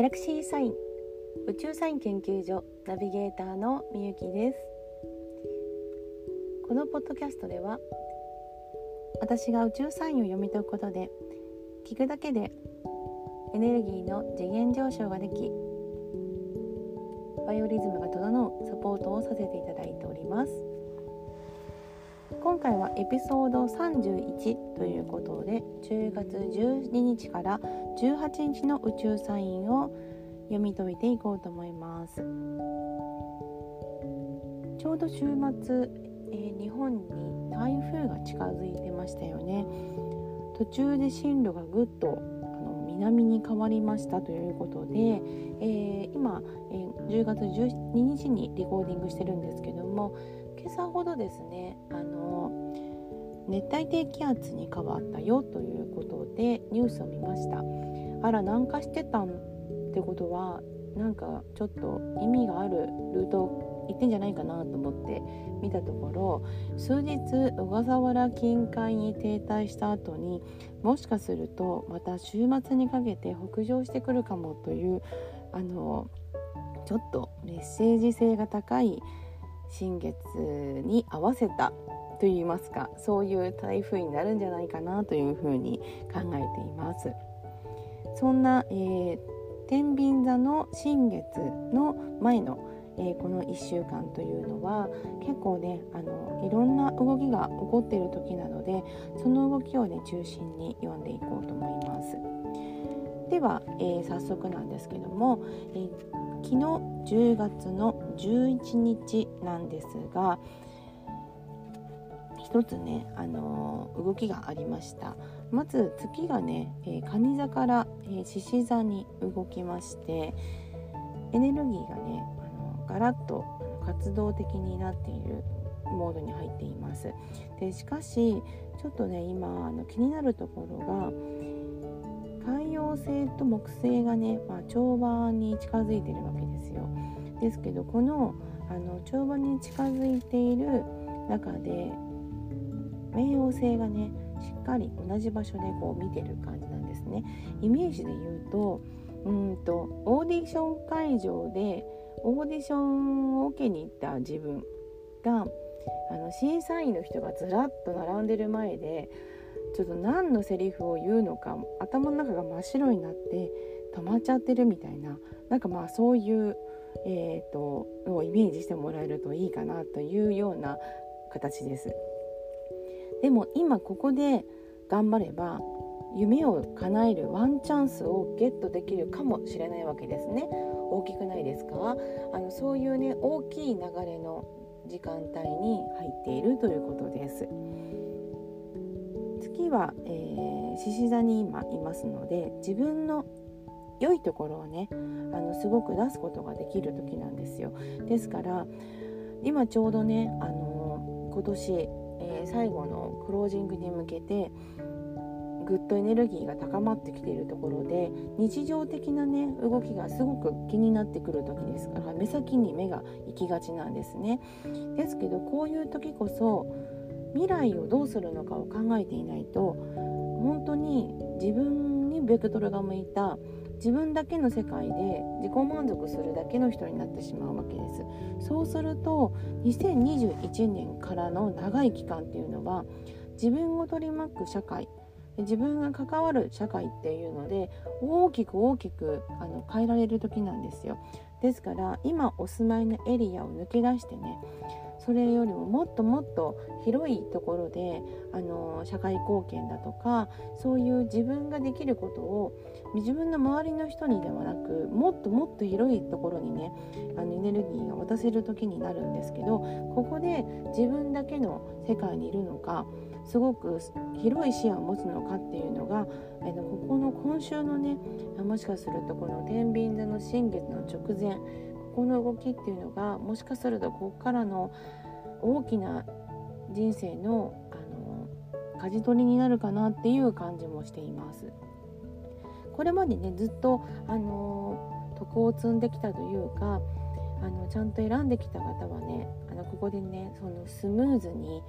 ギャラクシーサイン宇宙サイン研究所ナビゲーターのみゆきです。このポッドキャストでは私が宇宙サインを読み解くことで聞くだけでエネルギーの次元上昇ができバイオリズムが整うサポートをさせていただいております。今回はエピソード31ということで10月12日から18日の宇宙サインを読み解いていこうと思います。ちょうど週末、えー、日本に台風が近づいてましたよね。途中で進路がぐっとあの南に変わりましたということで、えー、今、えー、10月12日にリコーディングしてるんですけども今朝ほどですねあの熱帯低気圧に変わったよということでニュースを見ました。あら南下してたってことはなんかちょっと意味があるルート行ってんじゃないかなと思って見たところ数日小笠原近海に停滞した後にもしかするとまた週末にかけて北上してくるかもというあのちょっとメッセージ性が高い新月に合わせたといいますかそういう台風になるんじゃないかなというふうに考えています。そんな、えー、天秤座の新月の前の、えー、この1週間というのは結構ねあのいろんな動きが起こっている時なのでその動きをね中心に読んでいこうと思います。では、えー、早速なんですけども、えー、昨日10月の11日なんですが一つね、あのー、動きがありましたまず月がね、えー、蟹座から獅子、座に動きましてエネルギーがね、あのガラッと活動的になっているモードに入っていますでしかしちょっとね今あの気になるところが海洋星と木星がね、まあ、調和に近づいてるわけですよ。ですけどこのあの調和に近づいている中で冥王星がねしっかり同じ場所でこう見てる感じなんですね。イメージで言うとうんとオーディション会場でオーディションを受けに行った自分があの審査員の人がずらっと並んでる前でちょっと何のセリフを言うのか頭の中が真っ白になって止まっちゃってるみたいななんかまあそういう、えーと、とをイメージしてもらえるといいかなというような形です。でも今ここで頑張れば夢を叶えるワンチャンスをゲットできるかもしれないわけですね。大きくないですか？あのそういうね大きい流れの時間帯に入っているということです。月はえ獅子、座に今いますので自分の良いところをねあのすごく出すことができる時なんですよ。ですから今ちょうどねあの今年、えー、最後のクロージングに向けてぐっとエネルギーが高まってきているところで日常的なね動きがすごく気になってくる時ですから目先に目が行きがちなんですね。ですけどこういう時こそ未来をどうするのかを考えていないと本当に自分にベクトルが向いた自分だけの世界で自己満足するだけの人になってしまうわけです。そうすると2021年からの長い期間っていうのは自分を取り巻く社会自分が関わる社会っていうので大きく大きくあの変えられる時なんですよ。ですから今お住まいのエリアを抜け出してねそれよりももっともっと広いところであの社会貢献だとかそういう自分ができることを自分の周りの人にではなくもっともっと広いところにねあのエネルギーが渡せる時になるんですけどここで自分だけの世界にいるのかすごく広い視野を持つのかっていうのが、えのここの今週のねもしかするとこの天秤座の新月の直前ここの動きっていうのがもしかするとここからの大きな人生のあの舵取りになるかなっていう感じもしています。これまでねずっとあの徳を積んできたというかあのちゃんと選んできた方はねあのここでねそのスムーズに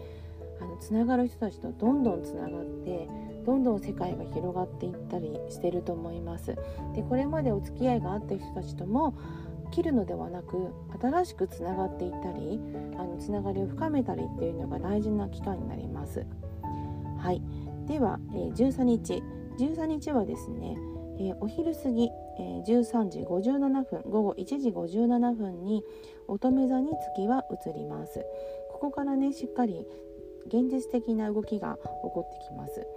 あのつながる人たちとどんどんつながってどんどん世界が広がっていったりしてると思いますでこれまでお付き合いがあった人たちとも切るのではなく新しくつながっていったりあのつながりを深めたりっていうのが大事な期間になります。はい。では、えー、13日。13日はですね、えー、お昼過ぎ、えー、13時57分午後1時57分に乙女座に月は移ります。ここからねしっかり現実的な動きが起こってきます。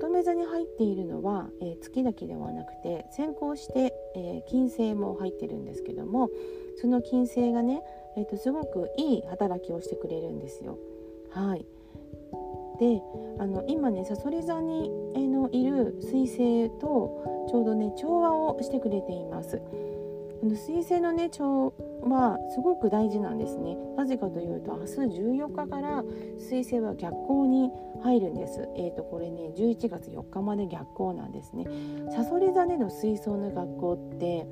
乙女座に入っているのは、えー、月だけではなくて先行して、えー、金星も入ってるんですけどもその金星がね、えーと、すごくいい働きをしてくれるんですよ。はいであの今ねさそり座に、えー、のいる彗星とちょうどね調和をしてくれています。あの彗星のね調はすごく大事なんですね。なぜかというと明日14日から彗星は逆行に入るんです。えーとこれね11月4日まで逆行なんですね。さそり座での水槽の学校って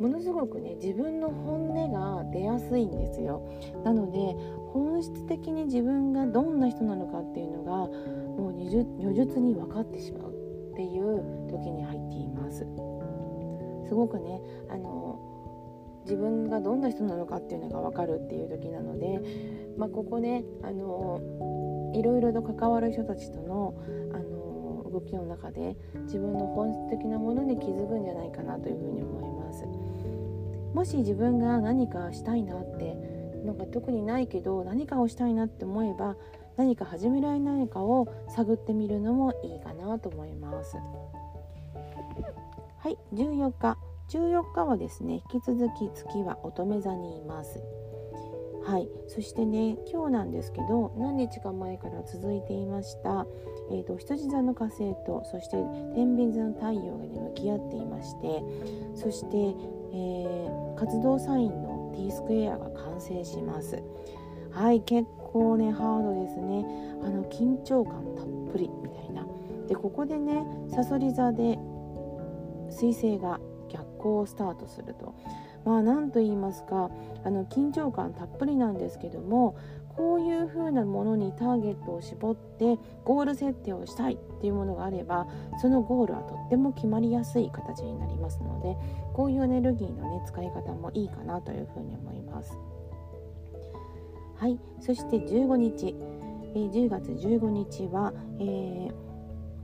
ものすごくね自分の本音が出やすいんですよ。なので本質的に自分がどんな人なのかっていうのがもう如実に分かってしまうっていう時に入っています。すごくねあの自分がどんな人なのかっていうのが分かるっていう時なので、まあ、ここねあのいろいろと関わる人たちとのあの動きの中で自分の本質的なものに気づくんじゃないかなというふうに思います。もし自分が何かしたいなってなんか特にないけど何かをしたいなって思えば何か始められないかを探ってみるのもいいかなと思います。はい14日。14日はですね引き続き月は乙女座にいます。はいそしてね今日なんですけど何日か前から続いていました、えーと、羊座の火星とそして天秤座の太陽が、ね、向き合っていましてそして、えー、活動サインの T スクエアが完成します。はい結構ねハードですね。あの緊張感たっぷりみたいな。でここでねさそり座で彗星が逆行をスタートすると。まあ何と言いますかあの緊張感たっぷりなんですけどもこういう風なものにターゲットを絞ってゴール設定をしたいっていうものがあればそのゴールはとっても決まりやすい形になりますのでこういうエネルギーのね使い方もいいかなというふうに思います。はい。そして15日、えー、10月15日は、えー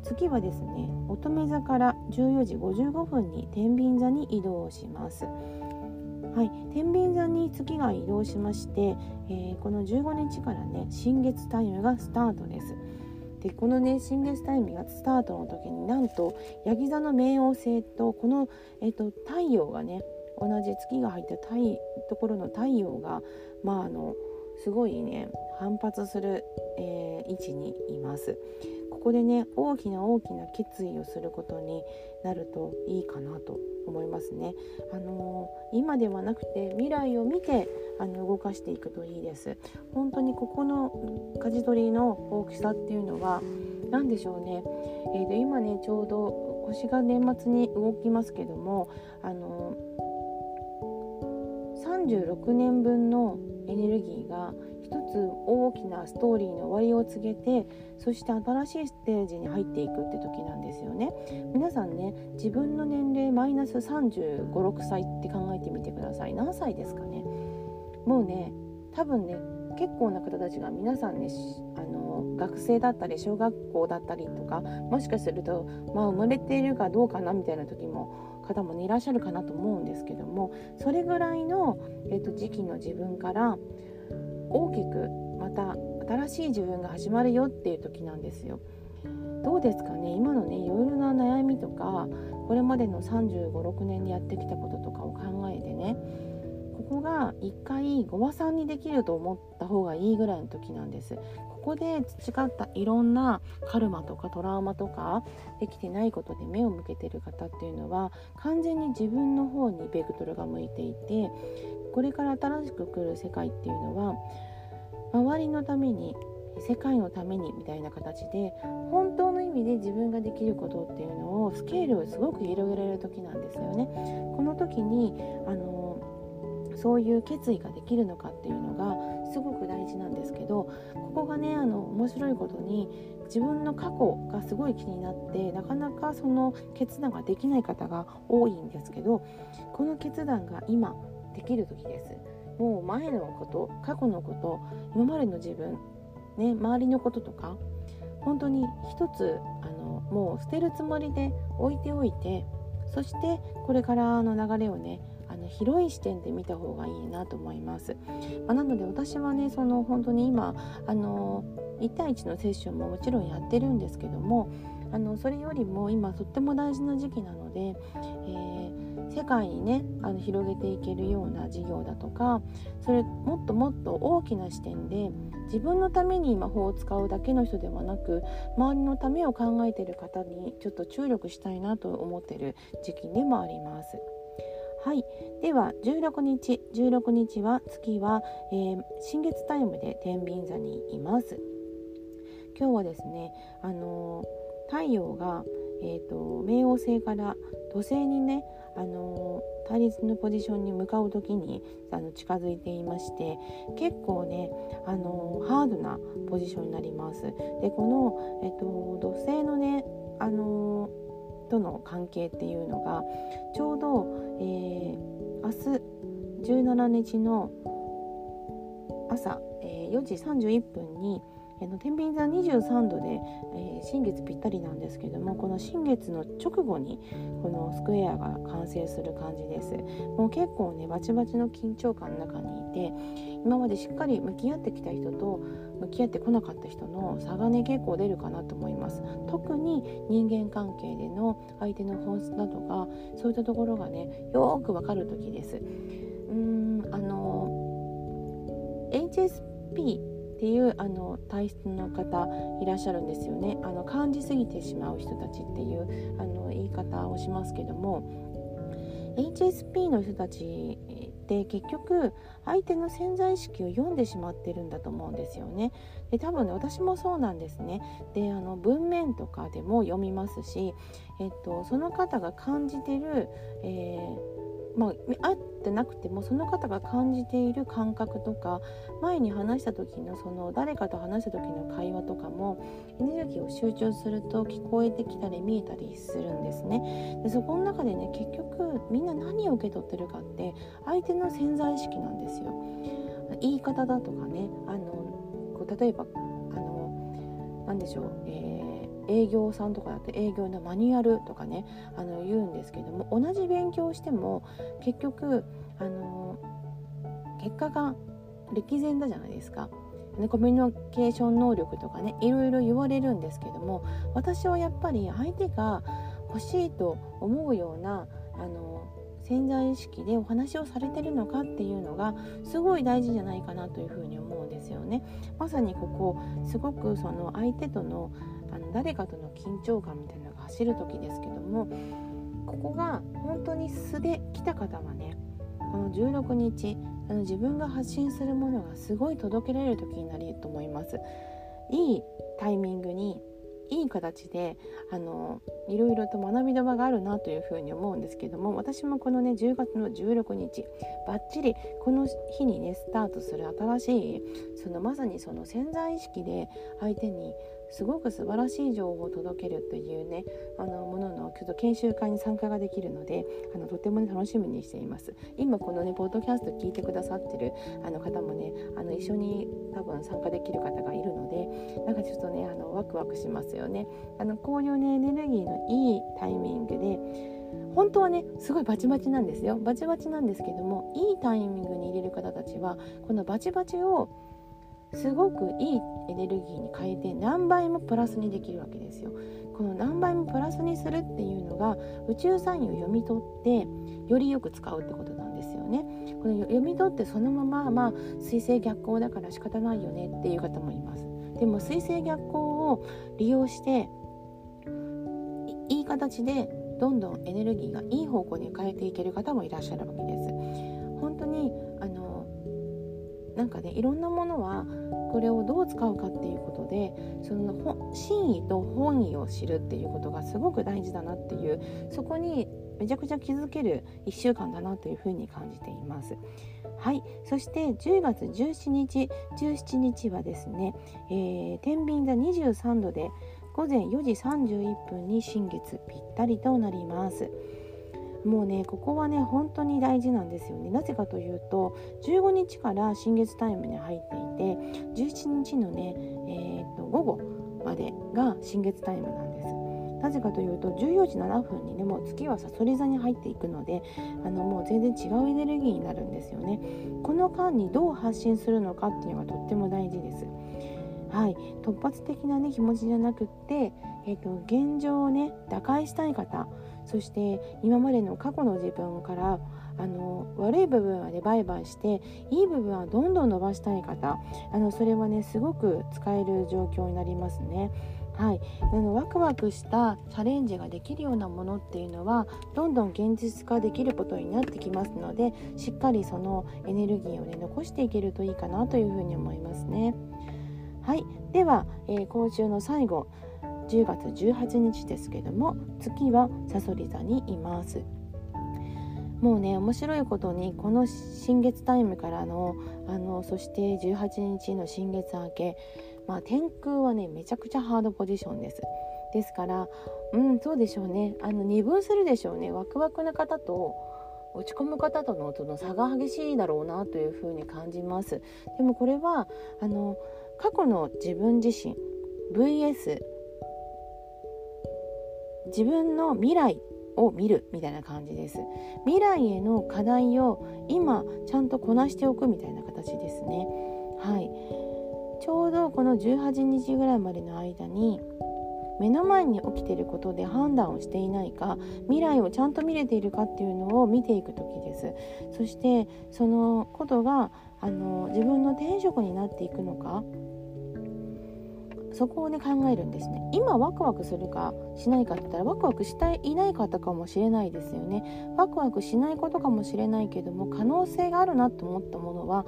次はですね乙女座から14時55分に天秤座に移動しますはい、天秤座に月が移動しまして、えー、この15日からね新月タイムがスタートですでこのね新月タイムがスタートの時になんとヤギ座の冥王星とこの、えーと、太陽がね同じ月が入ったところの太陽がまああのすごいね反発する、えー、位置にいます。ここでね大きな大きな決意をすることになるといいかなと思いますね。あのー、今ではなくて未来を見てあの動かしていくといいです。本当にここの舵取りの大きさっていうのは何でしょうね。えー、と今ねちょうど星が年末に動きますけどもあのー、36年分のエネルギーがつ大きなストーリーの終わりを告げてそして新しいステージに入っていくって時なんですよね。皆さんね自分の年齢マイナス3 5 6歳って考えてみてください。何歳ですかね。もうね多分ね結構な方たちが皆さんねあの学生だったり小学校だったりとかもしかするとまあ生まれているかどうかなみたいな時も方も、ね、いらっしゃるかなと思うんですけどもそれぐらいの、えっと、時期の自分から大きくまた新しい自分が始まるよっていう時なんですよ。どうですかね？今のねいろいろな悩みとかこれまでの3 5 6年でやってきたこととかを考えてねここが一回ご和さんにできると思った方がいいぐらいの時なんです。ここで培ったいろんなカルマとかトラウマとかできてないことで目を向けてる方っていうのは完全に自分の方にベクトルが向いていてこれから新しく来る世界っていうのは周りのために世界のためにみたいな形で本当の意味で自分ができることっていうのをスケールをすごく広げられる時なんですよね。この時にあのそういう決意ができるのかっていうのがすごく大事なんですけどここがねあの面白いことに自分の過去がすごい気になってなかなかその決断ができない方が多いんですけどこの決断が今できる時ですもう前のこと過去のこと今までの自分ね周りのこととか本当に一つあのもう捨てるつもりで置いておいてそしてこれからの流れをねあの広い視点で見た方がいいなと思います。まあ、なので私はねその本当に今あの1対1のセッションももちろんやってるんですけどもあのそれよりも今とっても大事な時期なので、えー、世界にねあの広げていけるような事業だとかそれもっともっと大きな視点で自分のために魔法を使うだけの人ではなく周りのためを考えている方にちょっと注力したいなと思ってる時期でもあります。はい、では16日16日は月は、えー、新月タイムで天秤座にいます。今日はですね、あの太陽が、えーと、冥王星から土星にね、あの対立のポジションに向かう時にあの近づいていまして結構ね、あのハードなポジションになります。でこの、えーと、土星のね、あのとの関係っていうのがちょうど、えー、明日17日の朝、えー、4時31分にえの天秤座23度で、えー、新月ぴったりなんですけどもこの新月の直後にこのスクエアが完成する感じです。もう結構ねバチバチの緊張感の中にいて今までしっかり向き合ってきた人と向き合ってこなかった人の差がね結構出るかなと思います。特に人間関係での相手の本質だとかそういったところがねよくわかる時です。うーんあの HSP っていうあの体質の方いらっしゃるんですよねあの感じすぎてしまう人たちっていうあの言い方をしますけども HSP の人たちって結局相手の潜在意識を読んでしまってるんだと思うんですよね。で多分ね私もそうなんですね。であの文面とかでも読みますし、えっと、その方が感じてる、えーまあ、会ってなくてもその方が感じている感覚とか前に話した時のその誰かと話した時の会話とかもエネルギーを集中すると聞こえてきたり見えたりするんですね。でそこの中でね結局みんな何を受け取ってるかって相手の潜在意識なんですよ。言い方だとかねあのこう例えばあの何でしょう、えー営業さんとかだと営業のマニュアルとかねあの言うんですけども同じ勉強をしても結局あの結果が歴然だじゃないですか。コミュニケーション能力とかねいろいろ言われるんですけども私はやっぱり相手が欲しいと思うようなあの潜在意識でお話をされてるのかっていうのがすごい大事じゃないかなというふうに思うんですよね。まさにここすごくその相手との誰かとの緊張感みたいなのが走る時ですけどもここが本当に素で来た方はねこの16日あの自分が発信するものがすごい届けられる時になると思います。いいタイミングにいい形であのいろいろと学びの場があるなというふうに思うんですけども私もこのね10月の16日ばっちりこの日にねスタートする新しいそのまさにその潜在意識で相手にすごく素晴らしい情報を届けるというねあのもののちょっと研修会に参加ができるのであのとても、ね、楽しみにしています。今このねポッドキャスト聞いてくださってるあの方もねあの一緒に多分参加できる方がいるのでなんかちょっとねあのワクワクしますよね。あのこういうねエネルギーのいいタイミングで本当はねすごいバチバチなんですよ。バチバチなんですけどもいいタイミングに入れる方たちはこのバチバチをすごくいいエネルギーに変えて何倍もプラスにできるわけですよ。この何倍もプラスにするっていうのが宇宙サインを読み取ってよりよく使うってことなんですよね。この読み取ってそのまままあ水星逆行だから仕方ないよねっていう方もいます。でも水星逆行を利用していい形でどんどんエネルギーがいい方向に変えていける方もいらっしゃるわけです。なんかねいろんなものはこれをどう使うかっていうことでその真意と本意を知るっていうことがすごく大事だなっていうそこにめちゃくちゃ気づける1週間だなというふうに感じています。はいそして10月17日17日はですね、えー、天秤座23度で午前4時31分に新月ぴったりとなりますもうねここはね本当に大事なんですよね。なぜかというと15日から新月タイムに入っていて17日のね、えー、と午後までが新月タイムなんです。なぜかというと14時7分にねもう月はさそり座に入っていくのであのもう全然違うエネルギーになるんですよね。この間にどう発信するのかっていうのがとっても大事です。はい、突発的な、ね、気持ちじゃなくって、えーと、現状をね打開したい方そして今までの過去の自分からあの悪い部分はねバイバイしていい部分はどんどん伸ばしたい方あのそれはねすごく使える状況になりますね。はい、あのワクワクしたチャレンジができるようなものっていうのはどんどん現実化できることになってきますのでしっかりそのエネルギーをね残していけるといいかなというふうに思いますね。はいでは、えー、今週の最後10月18日ですけども月はさそり座にいます。もうね面白いことにこの新月タイムからのあのそして18日の新月明け、まあ、天空はねめちゃくちゃハードポジションです。ですからうんそうでしょうね。あの二分するでしょうね。ワクワクな方と落ち込む方とのその差が激しいだろうなというふうに感じます。でもこれはあの過去の自分自身 VS 自分の未来を見るみたいな感じです。未来への課題を今ちゃんとこなしておくみたいな形ですね。はい。ちょうどこの18日ぐらいまでの間に目の前に起きていることで判断をしていないか未来をちゃんと見れているかっていうのを見ていく時です。そしてそのことがあの自分の転職になっていくのかそこをね考えるんですね今ワクワクするかしないかって言ったらワクワクしていない方かもしれないですよねワクワクしないことかもしれないけども可能性があるなと思ったものは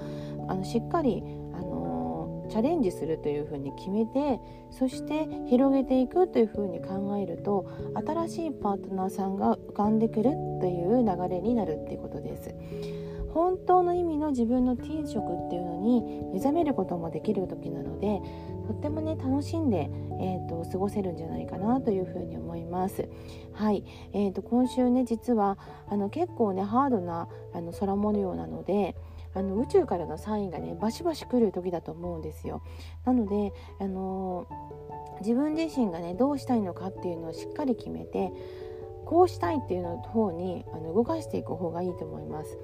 あのしっかりあのチャレンジするというふうに決めてそして広げていくというふうに考えると新しいパートナーさんが浮かんでくるという流れになるっていうことです。本当の意味の自分の転職っていうのに目覚めることもできる時なのでとってもね楽しんで、えーと、過ごせるんじゃないかなというふうに思います。はい、えーと、今週ね実はあの結構ねハードなあの空模様なので。あの宇宙からのサインがねバシバシ来る時だと思うんですよ。なので、あの、自分自身がねどうしたいのかっていうのをしっかり決めてこうしたいっていうの方にあの動かしていく方がいいと思います。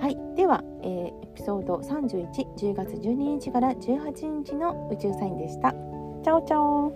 はい、では、えー、エピソード311月12日から18日の宇宙サインでした。チャオチャオ